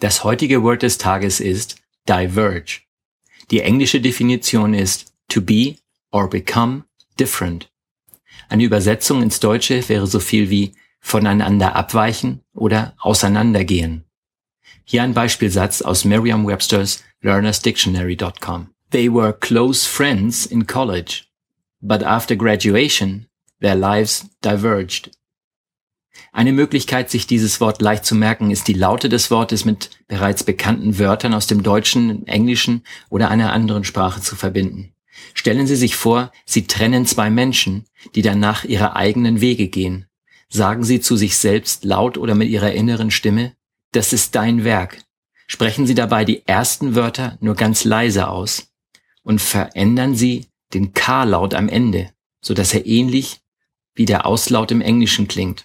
Das heutige Wort des Tages ist diverge. Die englische Definition ist to be or become different. Eine Übersetzung ins Deutsche wäre so viel wie voneinander abweichen oder auseinandergehen. Hier ein Beispielsatz aus Merriam-Webster's learnersdictionary.com. They were close friends in college, but after graduation, their lives diverged. Eine Möglichkeit, sich dieses Wort leicht zu merken, ist die Laute des Wortes mit bereits bekannten Wörtern aus dem Deutschen, Englischen oder einer anderen Sprache zu verbinden. Stellen Sie sich vor, Sie trennen zwei Menschen, die danach ihre eigenen Wege gehen. Sagen Sie zu sich selbst laut oder mit Ihrer inneren Stimme, das ist dein Werk. Sprechen Sie dabei die ersten Wörter nur ganz leise aus und verändern Sie den K-Laut am Ende, so dass er ähnlich wie der Auslaut im Englischen klingt.